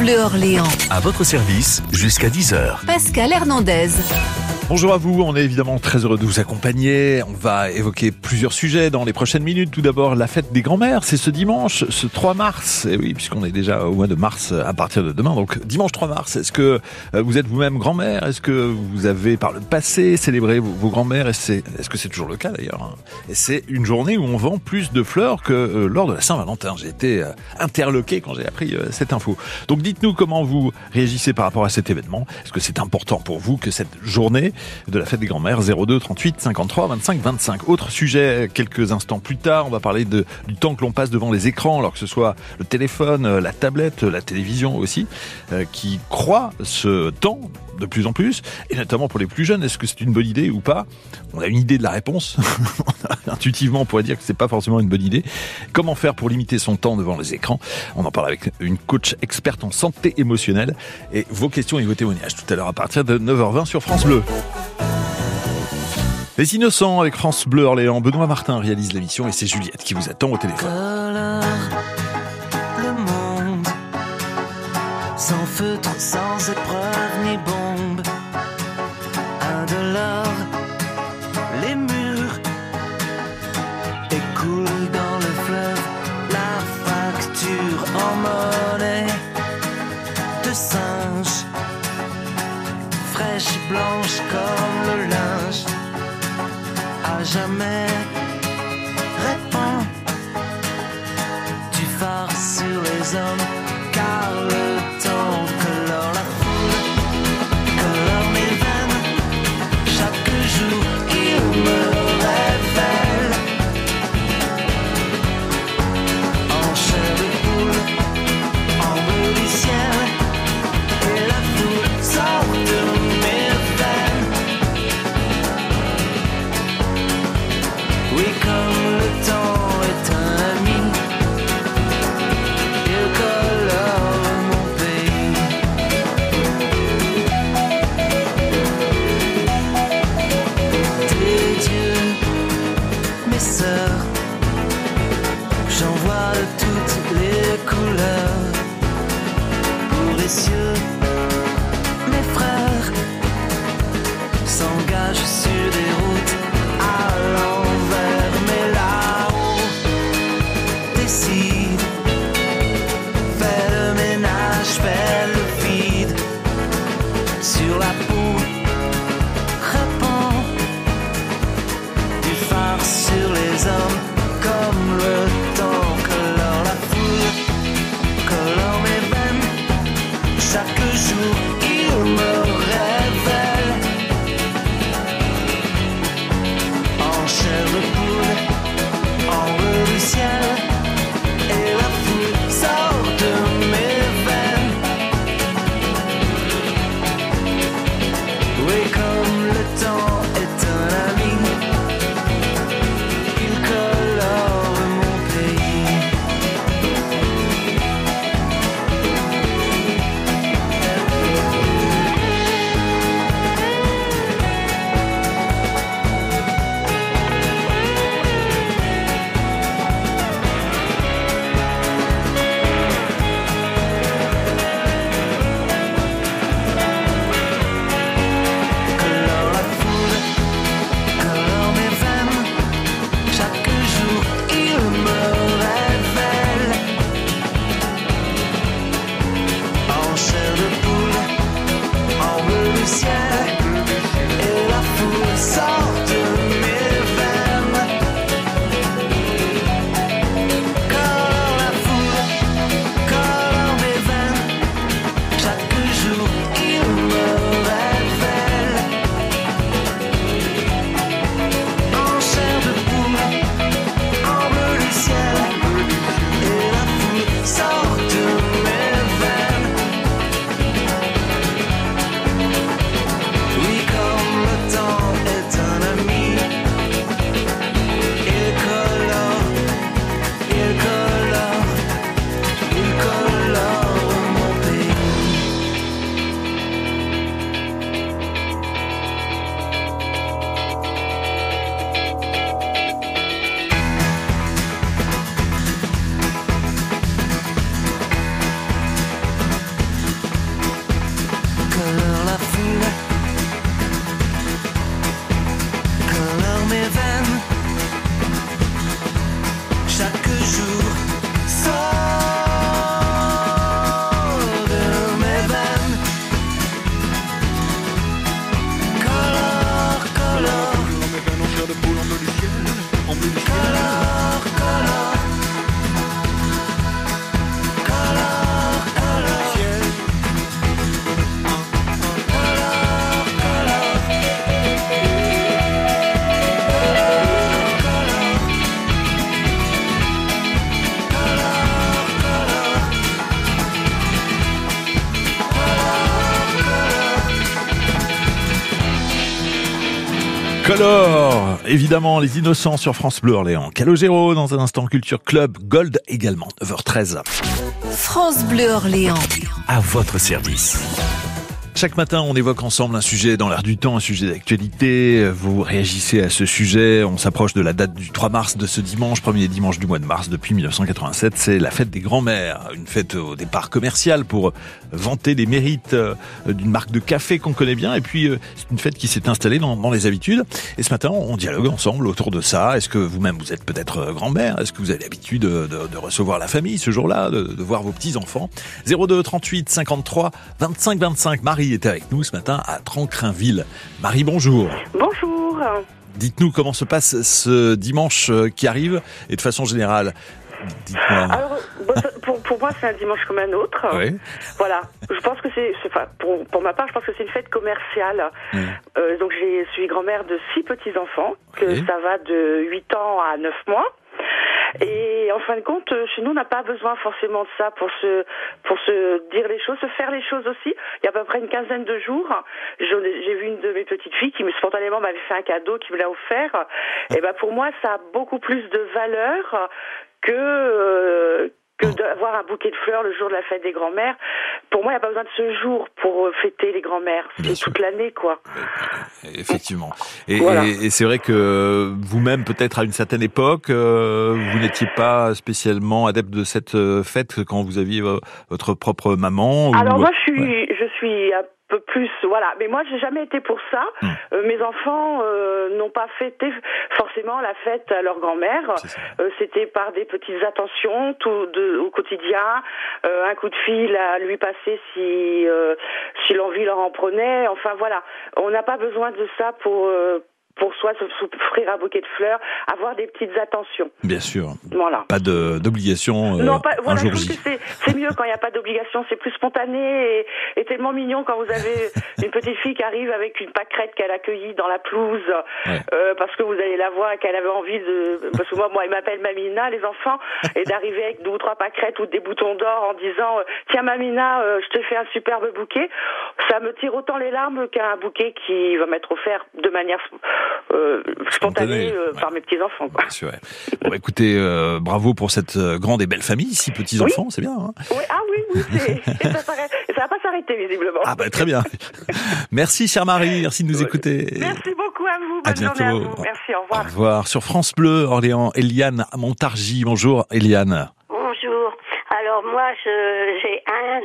Bleu Orléans. À votre service jusqu'à 10h. Pascal Hernandez. Bonjour à vous, on est évidemment très heureux de vous accompagner. On va évoquer plusieurs sujets dans les prochaines minutes. Tout d'abord, la fête des grands-mères, c'est ce dimanche, ce 3 mars. Et oui, puisqu'on est déjà au mois de mars à partir de demain. Donc dimanche 3 mars, est-ce que euh, vous êtes vous-même grand-mère? Est-ce que vous avez par le passé célébré vos, vos grands-mères? Est-ce que c'est toujours le cas d'ailleurs hein? Et c'est une journée où on vend plus de fleurs que euh, lors de la Saint-Valentin. J'ai été euh, interloqué quand j'ai appris cette info. Donc dites-nous comment vous réagissez par rapport à cet événement. Est-ce que c'est important pour vous que cette journée de la fête des grands-mères 02 38 53 25 25. Autre sujet quelques instants plus tard, on va parler du temps que l'on passe devant les écrans, alors que ce soit le téléphone, la tablette, la télévision aussi, euh, qui croit ce temps de plus en plus, et notamment pour les plus jeunes. Est-ce que c'est une bonne idée ou pas? On a une idée de la réponse. Intuitivement, on pourrait dire que c'est pas forcément une bonne idée. Comment faire pour limiter son temps devant les écrans? On en parle avec une coach experte en santé émotionnelle. Et vos questions et vos témoignages tout à l'heure à partir de 9h20 sur France Bleu. Les Innocents avec France Bleu Orléans. Benoît Martin réalise l'émission et c'est Juliette qui vous attend au téléphone. Jamais. Oui, comme Color, évidemment, les innocents sur France Bleu Orléans. Calogero dans un instant Culture Club, Gold également, 9h13. France Bleu Orléans. À votre service. Chaque matin, on évoque ensemble un sujet dans l'air du temps, un sujet d'actualité. Vous réagissez à ce sujet. On s'approche de la date du 3 mars de ce dimanche, premier dimanche du mois de mars depuis 1987. C'est la fête des grands-mères. Une fête au départ commerciale pour vanter les mérites euh, d'une marque de café qu'on connaît bien. Et puis, euh, c'est une fête qui s'est installée dans, les habitudes. Et ce matin, on dialogue ensemble autour de ça. Est-ce que vous-même, vous êtes peut-être euh, grand-mère? Est-ce que vous avez l'habitude de, de- de recevoir la famille ce jour-là, de, de voir vos petits-enfants? 02 38 53 25 25. Marie est avec nous ce matin à Trancrinville. Marie, bonjour. Bonjour. Dites-nous comment se passe ce dimanche euh, qui arrive et de façon générale. Alors, pour, pour moi, c'est un dimanche comme un autre. Oui. Voilà. Je pense que c'est, enfin, pour, pour ma part, je pense que c'est une fête commerciale. Mm. Euh, donc, j'ai- je suis grand-mère de six petits-enfants, que Oui. ça va de 8 ans à 9 mois. Et en fin de compte, euh, chez nous, on n'a pas besoin forcément de ça pour se, pour se dire les choses, se faire les choses aussi. Il y a à peu près une quinzaine de jours, j'ai vu une de mes petites filles qui me spontanément m'avait fait un cadeau, qui me l'a offert. Et ben pour moi, ça a beaucoup plus de valeur que euh, que d'avoir un bouquet de fleurs le jour de la fête des grands-mères. Pour moi, il n'y a pas besoin de ce jour pour euh, fêter les grands-mères. C'est toute l'année, quoi. Effectivement. Et, Voilà. et- et c'est vrai que vous-même, peut-être à une certaine époque, euh, vous n'étiez pas spécialement adepte de cette euh, fête quand vous aviez euh, votre propre maman. ou- Alors moi, je suis, Ouais. Suis un peu plus, voilà. Mais moi, j'ai jamais été pour ça. Hmm. Euh, mes enfants euh, n'ont pas fêté forcément la fête à leur grand-mère. Euh, C'était par des petites attentions tout de, au quotidien, euh, un coup de fil à lui passer si euh, si l'envie leur en prenait. Enfin voilà, on n'a pas besoin de ça pour euh, pour soi se- s'offrir un bouquet de fleurs, avoir des petites attentions. Bien sûr. Voilà. Pas de- d'obligation euh, Non, pas, un voilà, je jour c'est, mieux quand il n'y a pas d'obligation, c'est plus spontané et, et tellement mignon quand vous avez une petite fille qui arrive avec une pâquerette qu'elle a cueillie dans la pelouse, Ouais. euh, parce que vous allez la voir et qu'elle avait envie de, parce que moi, moi, ils m'appellent Mamina, les enfants, et d'arriver avec deux ou trois pâquerettes ou des boutons d'or en disant, euh, tiens Mamina, euh, je te fais un superbe bouquet, ça me tire autant les larmes qu'un bouquet qui va m'être offert de manière euh, spontanée euh, ouais. par mes petits enfants. Quoi. Bien sûr, ouais. Bon, écoutez, euh, bravo pour cette euh, grande et belle famille, six petits enfants, c'est bien. hein Oui, ah oui, oui, c'est, et ça, ça va pas s'arrêter visiblement. ah bah très bien. Merci, chère Marie, merci de nous écouter. Merci beaucoup à vous. À Bonne journée à bientôt. vous. Merci, au Au revoir. revoir. Sur France Bleu, Orléans, Eliane Montargis. Bonjour, Eliane. Bonjour. Alors moi, je- j'ai un,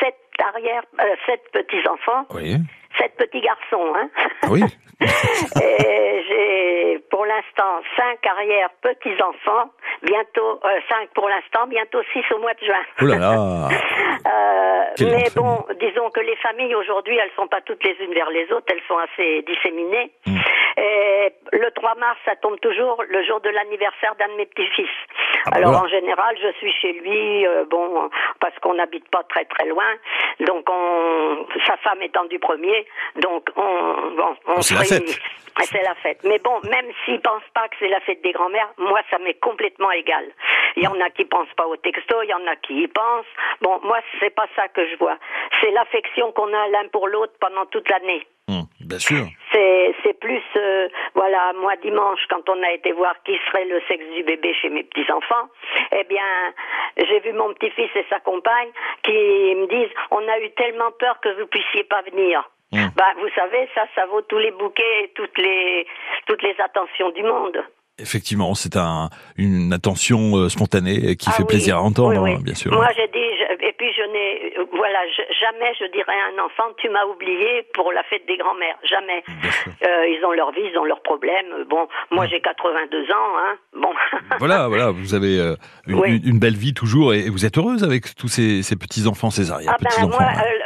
sept arrière, euh, sept petits enfants, Oui. Sept petits garçons, hein. Ah oui. Et j'ai pour l'instant cinq arrière petits enfants, bientôt euh, cinq pour l'instant, bientôt six au mois de juin. Oh là là. Euh, mais bon, disons que les familles aujourd'hui, elles sont pas toutes les unes vers les autres, elles sont assez disséminées. Mm. Et le 3 mars, ça tombe toujours le jour de l'anniversaire d'un de mes petits-fils. Ah bah Alors voilà. en général, je suis chez lui, euh, bon, parce qu'on n'habite pas très très loin. Donc on, sa femme étant du premier, donc on, bon, on C'est la fête. Ouais, C'est la fête. Mais bon, même s'ils pensent pas que c'est la fête des grands-mères, moi, ça m'est complètement égal. Il y en a qui pensent pas au texto, il y en a qui y pensent. Bon, moi, c'est pas ça que je vois. C'est l'affection qu'on a l'un pour l'autre pendant toute l'année. Hum, bien sûr. C'est, c'est plus, euh, voilà, moi dimanche, quand on a été voir qui serait le sexe du bébé chez mes petits enfants, eh bien, j'ai vu mon petit-fils et sa compagne qui me disent, on a eu tellement peur que vous puissiez pas venir. Mm. Bah, vous savez, ça, ça vaut tous les bouquets, et toutes les, toutes les attentions du monde. Effectivement, c'est un, une attention euh, spontanée qui Ah fait oui, plaisir à entendre, oui, oui. hein, bien sûr. Moi, j'ai dit, je- et puis je n'ai, euh, voilà, je- jamais je dirais à un enfant, tu m'as oublié pour la fête des grands-mères. Jamais. Euh, ils ont leur vie, ils ont leurs problèmes. Bon, moi j'ai 82 ans, hein. Bon. Voilà, voilà, vous avez euh, une, belle vie toujours et, vous êtes heureuse avec tous ces, ces petits enfants, ces arrière Ah ben moi,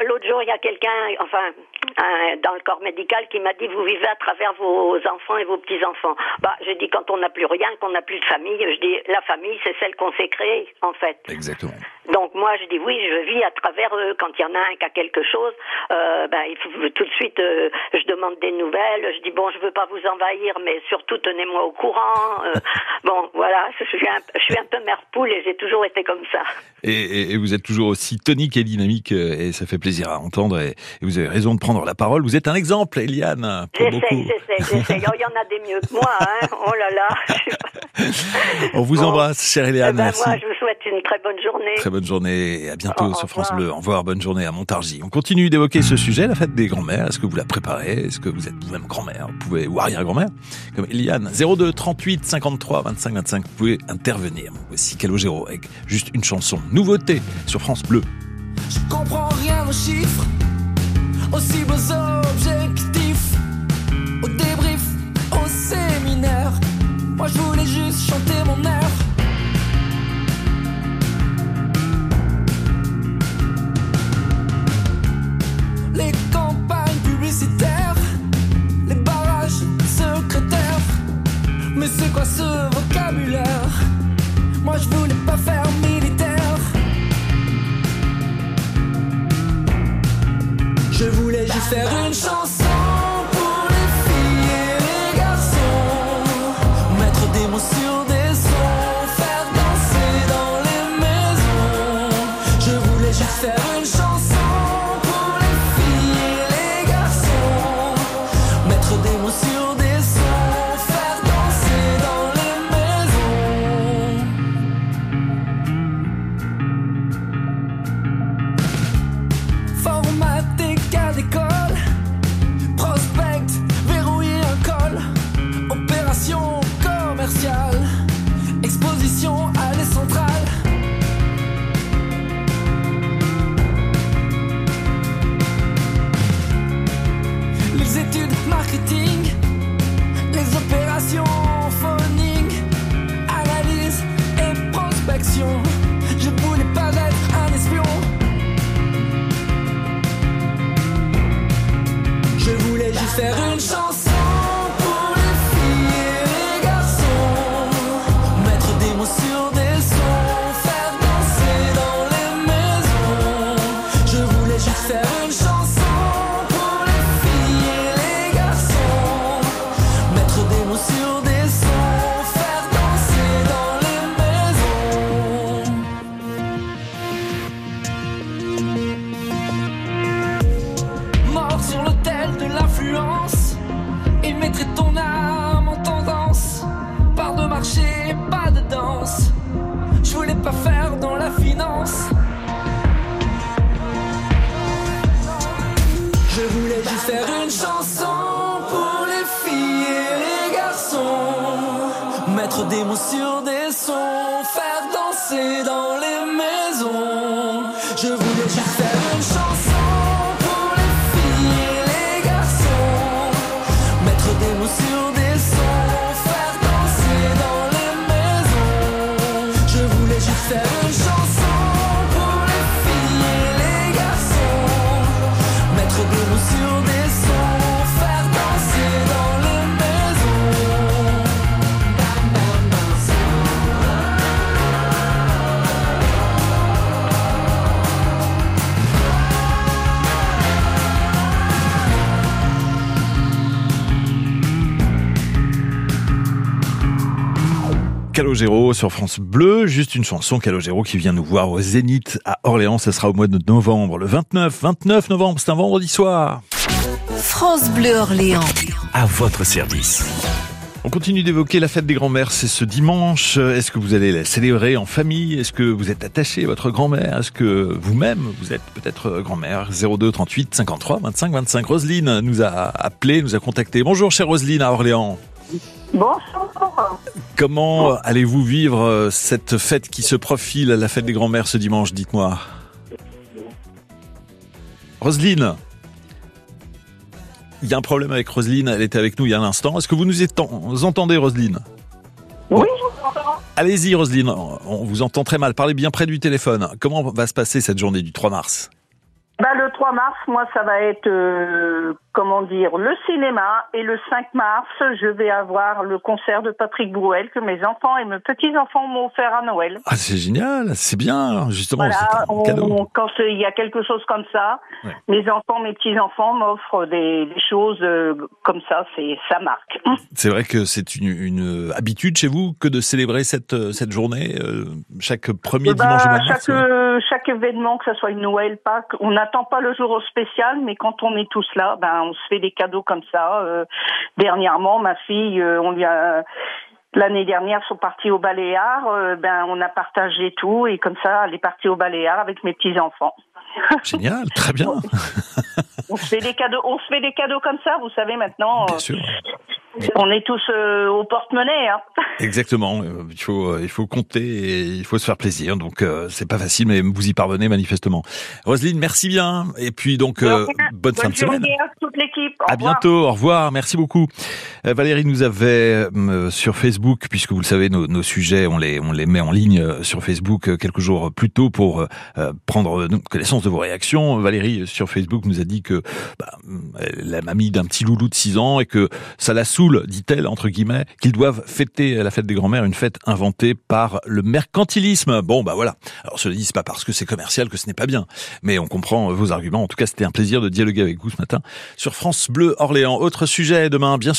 l'autre jour, il y a quelqu'un, enfin, un- dans le corps médical, qui m'a dit vous vivez à travers vos enfants et vos petits enfants. Bah, j'ai dit quand on n'a plus rien, qu'on n'a plus de famille, je dis la famille, c'est celle qu'on s'est créée, en fait. Exactement. Donc moi, je dis oui, je vis à travers eux. Quand il y en a un qui a quelque chose, euh, ben il faut tout de suite, euh, je demande des nouvelles. Je dis bon, je veux pas vous envahir, mais surtout tenez-moi au courant. Euh, bon, voilà, je suis un, je suis un peu mère poule et j'ai toujours été comme ça. Et, et- et vous êtes toujours aussi tonique et dynamique euh, et ça fait plaisir à entendre et, et vous avez raison de prendre toujours la parole. Vous êtes un exemple, Eliane, J'essaye, j'essaye, j'essaye. Oh, Il y en a des mieux que moi, hein. Oh là là. On vous Bon. embrasse, chère Eh Eliane. ben, Merci. moi, je vous souhaite une très bonne journée. Très bonne journée et à bientôt sur France. Bleu. Au revoir, bonne journée à Montargis. On continue d'évoquer ce sujet, la fête des grands-mères. Est-ce que vous la préparez? Est-ce que vous êtes vous-même grand-mère? Vous pouvez ou arrière-grand-mère? Comme Eliane. 02 38 53 25 25. Vous pouvez intervenir. Voici Calogero avec juste une chanson. Nouveauté sur France Bleu. Je comprends rien aux chiffres, aux cibles, objectifs, aux débriefs, au séminaire. Moi je voulais juste chanter mon air. Les campagnes publicitaires, les barrages secrétaires. Mais c'est quoi ce faire une chanson Calogero sur France Bleu, juste une chanson Calogero qui vient nous voir au Zénith à Orléans, ça sera au mois de novembre, le 29, 29 novembre, c'est un vendredi soir. France Bleu Orléans. À votre service. On continue d'évoquer la fête des grands-mères, c'est ce dimanche. Est-ce que vous allez la célébrer en famille? Est-ce que vous êtes attaché à votre grand-mère? Est-ce que vous-même, vous êtes peut-être grand-mère? 02 38 53 25 25. Roselyne nous a appelé, nous a contacté. Bonjour chère Roselyne à Orléans. Bonjour. Comment allez-vous vivre euh, cette fête qui se profile, la fête des grands-mères ce dimanche Dites-moi? Roselyne? Il y a un problème avec Roselyne, elle était avec nous il y a un instant. Est-ce que vous nous entendez Roselyne? Oui, je vous entends. Allez-y Roselyne, on vous entend très mal, parlez bien près du téléphone. Comment va se passer cette journée du 3 mars? Bah, le 3 mars, moi, ça va être, euh, comment dire, le cinéma. Et le 5 mars, je vais avoir le concert de Patrick Brouel que mes enfants et mes petits-enfants m'ont offert à Noël. Ah c'est génial, c'est bien, justement, Voilà, c'est un on- cadeau. quand euh, il y a quelque chose comme ça, Ouais. mes enfants, mes petits-enfants m'offrent des, des choses euh, comme ça, c'est ça marque. C'est vrai que c'est une, une habitude chez vous que de célébrer cette, cette journée, euh, chaque premier Bah, dimanche de chaque, mars, ouais. chaque événement, que ce soit une Noël, Pâques, on a n'attend pas le jour spécial, mais quand on est tous là, ben on se fait des cadeaux comme ça. Euh, dernièrement, ma fille, euh, on lui a L'année dernière, sont partis au Baléares. euh, ben, on a partagé tout et comme ça, elle est partie au Baléares avec mes petits enfants. Génial, très bien. On se fait des cadeaux, on se fait des cadeaux comme ça. Vous savez maintenant, Bien sûr. On est tous euh, au porte-monnaie. Hein. Exactement. euh, Il faut, euh, il faut compter et il faut se faire plaisir. Donc, euh, c'est pas facile, mais vous y parvenez manifestement. Roselyne, merci bien. Et puis, donc, euh, bonne fin de semaine. journée à toute l'équipe. À bientôt, au revoir, merci beaucoup. Euh, Valérie nous avait sur Facebook, puisque vous le savez, nos, nos sujets, on les, on les met en ligne sur Facebook quelques jours plus tôt pour prendre connaissance de vos réactions. Valérie sur Facebook nous a dit que bah, la mamie d'un petit loulou de 6 ans et que ça la dit-elle, entre guillemets, qu'ils doivent fêter la fête des grands-mères, une fête inventée par le mercantilisme. Bon, bah voilà. Alors, cela dit, c'est pas parce que c'est commercial que ce n'est pas bien, mais on comprend vos arguments. En tout cas, c'était un plaisir de dialoguer avec vous ce matin sur France Bleu Orléans. Autre sujet demain, bien sûr.